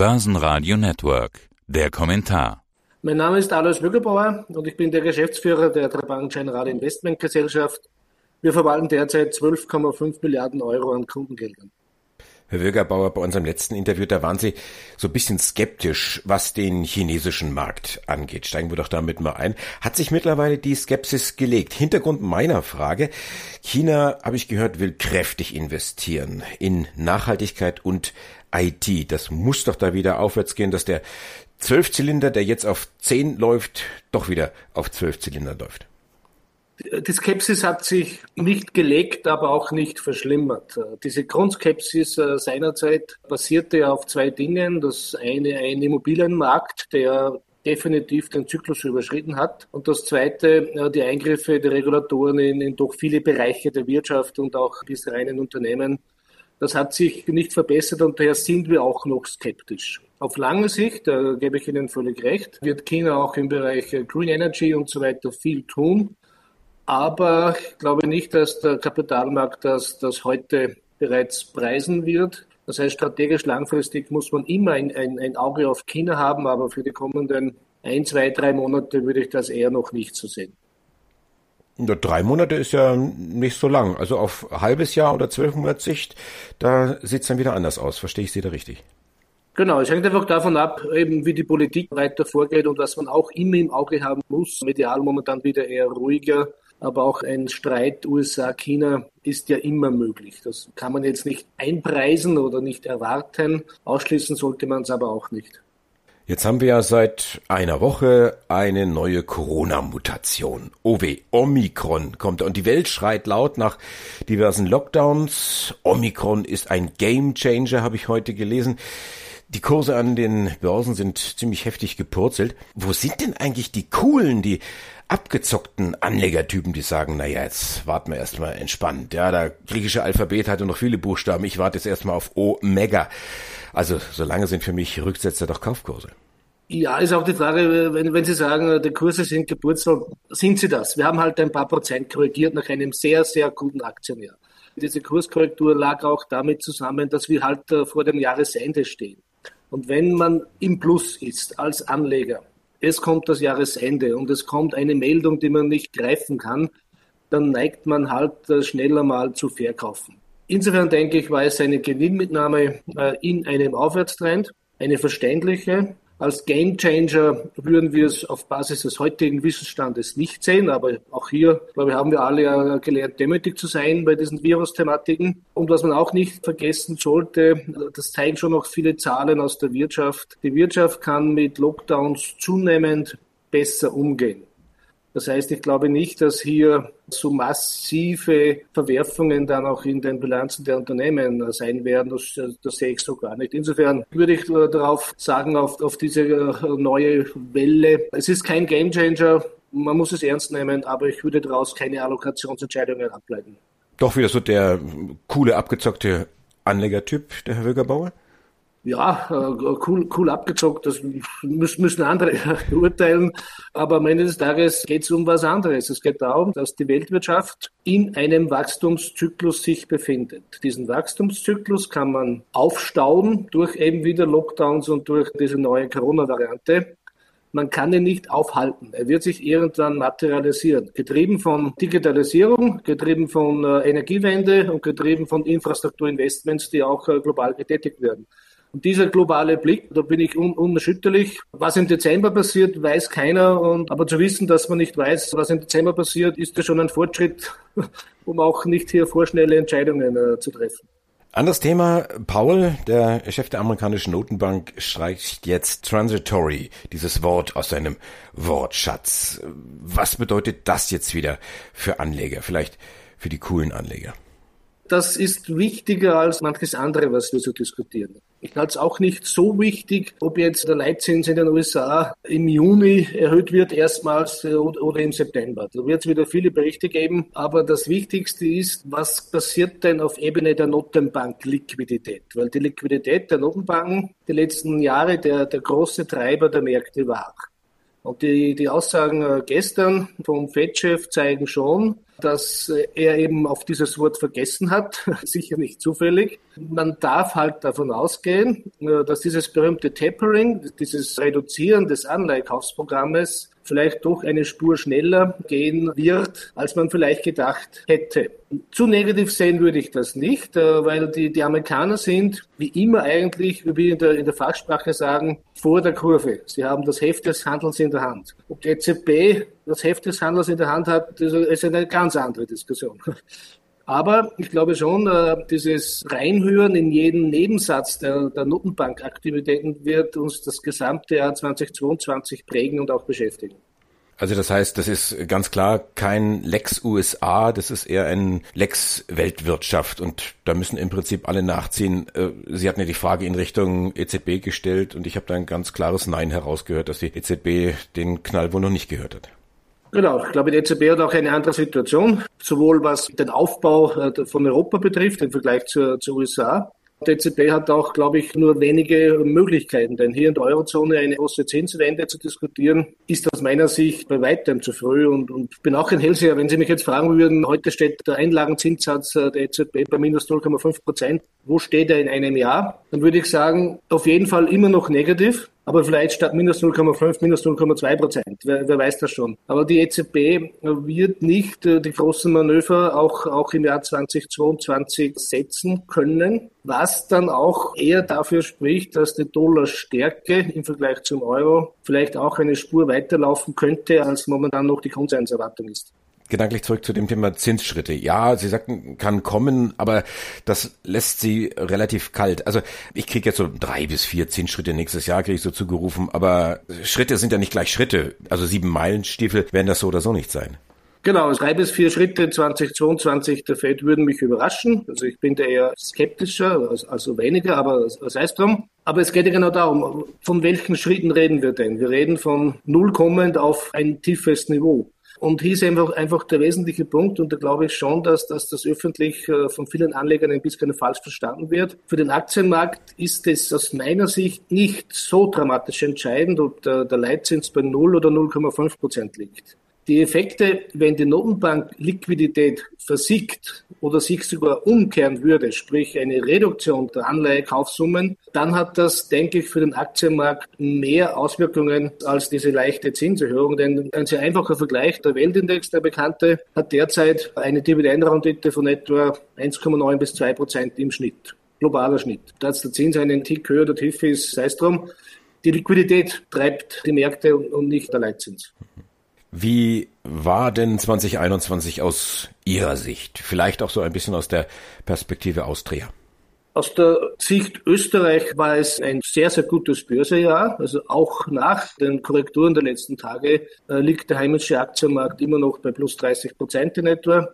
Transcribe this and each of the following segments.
Börsenradio Network. Der Kommentar. Mein Name ist Alois Müggelbauer und ich bin der Geschäftsführer der Trabank General Investment Gesellschaft. Wir verwalten derzeit 12,5 Milliarden Euro an Kundengeldern. Herr Würgerbauer, bei unserem letzten Interview, da waren Sie so ein bisschen skeptisch, was den chinesischen Markt angeht. Steigen wir doch damit mal ein. Hat sich mittlerweile die Skepsis gelegt? Hintergrund meiner Frage. China, habe ich gehört, will kräftig investieren in Nachhaltigkeit und IT. Das muss doch da wieder aufwärts gehen, dass der Zwölfzylinder, der jetzt auf zehn läuft, doch wieder auf zwölf Zylinder läuft. Die Skepsis hat sich nicht gelegt, aber auch nicht verschlimmert. Diese Grundskepsis äh, seinerzeit basierte auf zwei Dingen. Das eine ein Immobilienmarkt, der definitiv den Zyklus überschritten hat. Und das zweite, äh, die Eingriffe der Regulatoren in, in doch viele Bereiche der Wirtschaft und auch bis reinen Unternehmen. Das hat sich nicht verbessert und daher sind wir auch noch skeptisch. Auf lange Sicht, da gebe ich Ihnen völlig recht, wird China auch im Bereich Green Energy und so weiter viel tun. Aber ich glaube nicht, dass der Kapitalmarkt das, das heute bereits preisen wird. Das heißt, strategisch langfristig muss man immer ein, ein, ein Auge auf China haben, aber für die kommenden ein, zwei, drei Monate würde ich das eher noch nicht so sehen. Drei Monate ist ja nicht so lang. Also auf halbes Jahr oder zwölf Monate Sicht, da sieht es dann wieder anders aus. Verstehe ich Sie da richtig? Genau, es hängt einfach davon ab, eben wie die Politik weiter vorgeht und was man auch immer im Auge haben muss. Medial momentan wieder eher ruhiger aber auch ein Streit USA-China ist ja immer möglich. Das kann man jetzt nicht einpreisen oder nicht erwarten. Ausschließen sollte man es aber auch nicht. Jetzt haben wir ja seit einer Woche eine neue Corona-Mutation. OW, Omikron kommt und die Welt schreit laut nach diversen Lockdowns. Omikron ist ein Gamechanger, habe ich heute gelesen. Die Kurse an den Börsen sind ziemlich heftig gepurzelt. Wo sind denn eigentlich die coolen, die abgezockten Anlegertypen, die sagen, naja, jetzt warten wir erstmal entspannt. Ja, der griechische Alphabet hatte noch viele Buchstaben. Ich warte jetzt erstmal auf Omega. Also, solange sind für mich Rücksetzer doch Kaufkurse. Ja, ist auch die Frage, wenn, wenn Sie sagen, die Kurse sind gepurzelt, sind sie das? Wir haben halt ein paar Prozent korrigiert nach einem sehr, sehr guten Aktionär. Diese Kurskorrektur lag auch damit zusammen, dass wir halt äh, vor dem Jahresende stehen. Und wenn man im Plus ist als Anleger, es kommt das Jahresende und es kommt eine Meldung, die man nicht greifen kann, dann neigt man halt äh, schneller mal zu verkaufen. Insofern denke ich, war es eine Gewinnmitnahme äh, in einem Aufwärtstrend, eine verständliche, als Gamechanger würden wir es auf Basis des heutigen Wissensstandes nicht sehen, aber auch hier, glaube ich, haben wir alle gelernt, demütig zu sein bei diesen Virus-Thematiken. Und was man auch nicht vergessen sollte, das zeigen schon noch viele Zahlen aus der Wirtschaft. Die Wirtschaft kann mit Lockdowns zunehmend besser umgehen. Das heißt, ich glaube nicht, dass hier so massive Verwerfungen dann auch in den Bilanzen der Unternehmen sein werden. Das, das sehe ich so gar nicht. Insofern würde ich darauf sagen, auf, auf diese äh, neue Welle. Es ist kein Gamechanger. Man muss es ernst nehmen, aber ich würde daraus keine Allokationsentscheidungen ableiten. Doch wieder so der coole, abgezockte Anlegertyp, der Herr Wögerbauer? Ja, äh, cool, cool abgezockt, das müssen andere beurteilen. Aber am Ende des Tages geht es um was anderes. Es geht darum, dass die Weltwirtschaft in einem Wachstumszyklus sich befindet. Diesen Wachstumszyklus kann man aufstauen durch eben wieder Lockdowns und durch diese neue Corona-Variante. Man kann ihn nicht aufhalten. Er wird sich irgendwann materialisieren. Getrieben von Digitalisierung, getrieben von äh, Energiewende und getrieben von Infrastrukturinvestments, die auch äh, global getätigt werden. Und dieser globale Blick, da bin ich un unerschütterlich. Was im Dezember passiert, weiß keiner. Und, aber zu wissen, dass man nicht weiß, was im Dezember passiert, ist ja schon ein Fortschritt, um auch nicht hier vorschnelle Entscheidungen äh, zu treffen. Anderes Thema. Paul, der Chef der amerikanischen Notenbank, streicht jetzt transitory, dieses Wort aus seinem Wortschatz. Was bedeutet das jetzt wieder für Anleger? Vielleicht für die coolen Anleger? das ist wichtiger als manches andere, was wir so diskutieren. Ich halte es auch nicht so wichtig, ob jetzt der Leitzins in den USA im Juni erhöht wird, erstmals oder im September. Da wird es wieder viele Berichte geben. Aber das Wichtigste ist, was passiert denn auf Ebene der Notenbank-Liquidität? Weil die Liquidität der Notenbanken die letzten Jahre der, der große Treiber der Märkte war. Und die, die Aussagen äh, gestern vom Fed-Chef zeigen schon, dass er eben auf dieses Wort vergessen hat, sicher nicht zufällig. Man darf halt davon ausgehen, dass dieses berühmte Tapering, dieses Reduzieren des Anleihkaufsprogrammes vielleicht doch eine Spur schneller gehen wird, als man vielleicht gedacht hätte. Zu negativ sehen würde ich das nicht, äh, weil die, die Amerikaner sind wie immer eigentlich, wie wir in der, in der Fachsprache sagen, vor der Kurve. Sie haben das Heft des Handelns in der Hand. Ob die EZB das Heft des Handels in der Hand hat, ist eine ganz andere Diskussion. Aber ich glaube schon, äh, dieses Reinhören in jeden Nebensatz der, der Notenbankaktivitäten wird uns das gesamte Jahr 2022 prägen und auch beschäftigen. Also das heißt, das ist ganz klar kein Lex USA, das ist eher ein Lex Weltwirtschaft und da müssen im Prinzip alle nachziehen. Äh, Sie hatten ja die Frage in Richtung EZB gestellt und ich habe da ein ganz klares Nein herausgehört, dass die EZB den Knall wohl noch nicht gehört hat. Genau, ich glaube, die EZB hat auch eine andere Situation, sowohl was den Aufbau äh, von Europa betrifft im Vergleich zur, zur USA. Die EZB hat auch, glaube ich, nur wenige Möglichkeiten, denn hier in der Eurozone eine große Zinswende zu diskutieren, ist aus meiner Sicht bei weitem zu früh und, und bin auch ein Hellseher. Wenn Sie mich jetzt fragen würden, heute steht der Einlagenzinssatz der EZB bei minus 0,5 Prozent, wo steht er in einem Jahr? Dann würde ich sagen, auf jeden Fall immer noch negativ aber vielleicht statt minus 0,5 minus 0,2 Prozent. Wer, wer, weiß das schon. Aber die EZB wird nicht äh, die großen Manöver auch, auch im Jahr 2022 setzen können, was dann auch eher dafür spricht, dass die Dollarstärke im Vergleich zum Euro vielleicht auch eine Spur weiterlaufen könnte, als momentan noch die Konsenserwartung ist gedanklich zurück zu dem Thema Zinsschritte. Ja, Sie sagten, kann kommen, aber das lässt Sie relativ kalt. Also ich kriege jetzt so drei bis vier Zinsschritte nächstes Jahr, kriege ich so zugerufen, aber Schritte sind ja nicht gleich Schritte. Also sieben Meilenstiefel werden das so oder so nicht sein. Genau, drei bis vier Schritte 2022 der Fed würden mich überraschen. Also ich bin da eher skeptischer, also weniger, aber sei es drum. Aber es geht ja genau darum, von welchen Schritten reden wir denn? Wir reden von null kommend auf ein tiefes Niveau. Und hier ist einfach, einfach der wesentliche Punkt, und da glaube ich schon, dass, dass das öffentlich äh, von vielen Anlegern ein bisschen falsch verstanden wird. Für den Aktienmarkt ist es aus meiner Sicht nicht so dramatisch entscheidend, ob der, der Leitzins bei 0 oder 0,5 Prozent liegt. Die Effekte, wenn die Notenbank Liquidität versiegt oder sich sogar umkehren würde, sprich eine Reduktion der Anleihekaufsummen, dann hat das, denke ich, für den Aktienmarkt mehr Auswirkungen als diese leichte Zinserhöhung. Denn ein sehr einfacher Vergleich, der Weltindex, der bekannte, hat derzeit eine Dividendenrendite von etwa 1,9 bis 2 Prozent im Schnitt. Globaler Schnitt. Dass der Zins einen Tick höher oder tiefer ist, sei es drum. Die Liquidität treibt die Märkte und nicht der Leitzins. Wie war denn 2021 aus Ihrer Sicht? Vielleicht auch so ein bisschen aus der Perspektive Austria. Aus der Sicht Österreich war es ein sehr, sehr gutes Börsejahr. Also auch nach den Korrekturen der letzten Tage äh, liegt der heimische Aktienmarkt immer noch bei plus 30 Prozent in etwa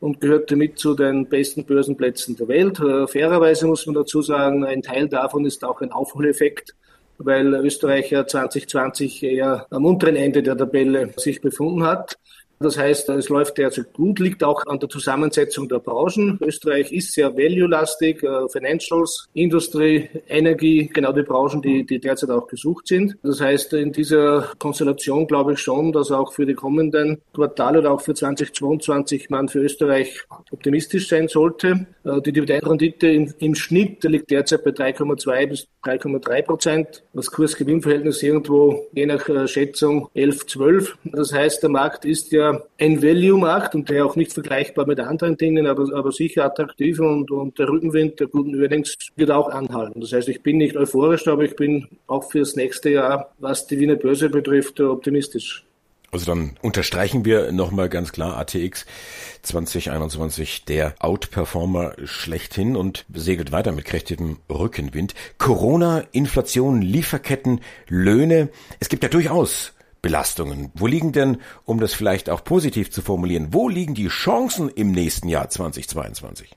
und gehört damit zu den besten Börsenplätzen der Welt. Äh, fairerweise muss man dazu sagen, ein Teil davon ist auch ein Aufholeffekt weil Österreich ja 2020 eher am unteren Ende der Tabelle sich befunden hat. Das heißt, es läuft derzeit gut, liegt auch an der Zusammensetzung der Branchen. Österreich ist sehr value-lastig, äh, Financials, Industrie, Energie, genau die Branchen, die, die derzeit auch gesucht sind. Das heißt, in dieser Konstellation glaube ich schon, dass auch für die kommenden Quartale oder auch für 2022 man für Österreich optimistisch sein sollte. Äh, die Dividendenrendite im, im Schnitt liegt derzeit bei 3,2 bis 3,3 Prozent. Das Kurs-Gewinn-Verhältnis irgendwo je nach äh, Schätzung 11, 12. Das heißt, der Markt ist ja ein Value-Markt und der auch nicht vergleichbar mit anderen Dingen, aber, aber sicher attraktiv und, und der Rückenwind der guten Earnings wird auch anhalten. Das heißt, ich bin nicht euphorisch, aber ich bin auch fürs nächste Jahr, was die Wiener Börse betrifft, optimistisch. Also dann unterstreichen wir nochmal ganz klar ATX 2021 der Outperformer schlechthin und segelt weiter mit kräftigem Rückenwind. Corona, Inflation, Lieferketten, Löhne. Es gibt ja durchaus Belastungen. Wo liegen denn, um das vielleicht auch positiv zu formulieren, wo liegen die Chancen im nächsten Jahr 2022?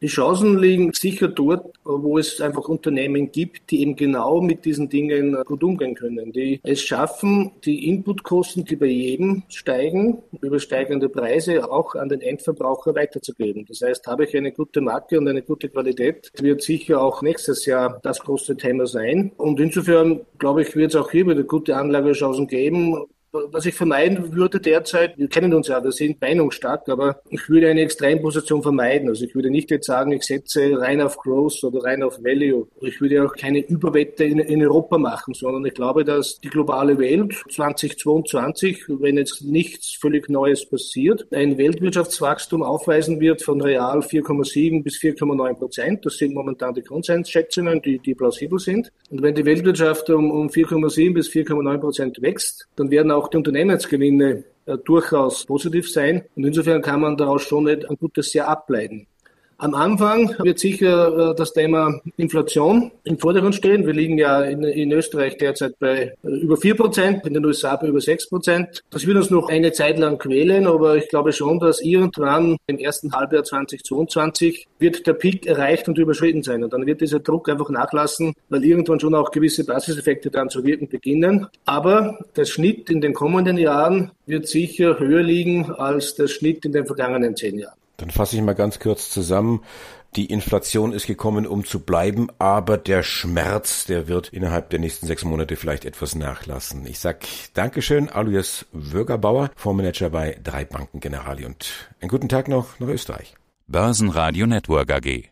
Die Chancen liegen sicher dort, wo es einfach Unternehmen gibt, die eben genau mit diesen Dingen gut umgehen können, die es schaffen, die Inputkosten, die bei jedem steigen, über steigende Preise auch an den Endverbraucher weiterzugeben. Das heißt, habe ich eine gute Marke und eine gute Qualität, wird sicher auch nächstes Jahr das große Thema sein. Und insofern, glaube ich, wird es auch hier wieder gute Anlagechancen geben Was ich vermeiden würde derzeit, wir kennen uns ja, wir sind meinungsstark, aber ich würde eine Extremposition vermeiden. Also ich würde nicht jetzt sagen, ich setze rein auf Growth oder rein auf Value. Ich würde auch keine Überwette in, in Europa machen, sondern ich glaube, dass die globale Welt 2022, wenn jetzt nichts völlig Neues passiert, ein Weltwirtschaftswachstum aufweisen wird von real 4,7 bis 4,9 Prozent. Das sind momentan die Konsensschätzungen, die, die plausibel sind. Und wenn die Weltwirtschaft um, um 4,7 bis 4,9 Prozent wächst, dann werden auch die Unternehmensgewinne äh, durchaus positiv sein. Und insofern kann man daraus schon ein gutes Jahr ableiten. Am Anfang wird sicher äh, das Thema Inflation im Vordergrund stehen. Wir liegen ja in, in Österreich derzeit bei äh, über vier Prozent, in den USA bei über sechs Prozent. Das wird uns noch eine Zeit lang quälen, aber ich glaube schon, dass irgendwann im ersten Halbjahr 2022 wird der Peak erreicht und überschritten sein. Und dann wird dieser Druck einfach nachlassen, weil irgendwann schon auch gewisse Basiseffekte dann zu wirken beginnen. Aber der Schnitt in den kommenden Jahren wird sicher höher liegen als der Schnitt in den vergangenen zehn Jahren. Dann fasse ich mal ganz kurz zusammen. Die Inflation ist gekommen, um zu bleiben, aber der Schmerz, der wird innerhalb der nächsten sechs Monate vielleicht etwas nachlassen. Ich sag Dankeschön, Alois Würgerbauer, Fondsmanager bei drei Banken Generali und einen guten Tag noch nach Österreich. Börsenradio Network AG.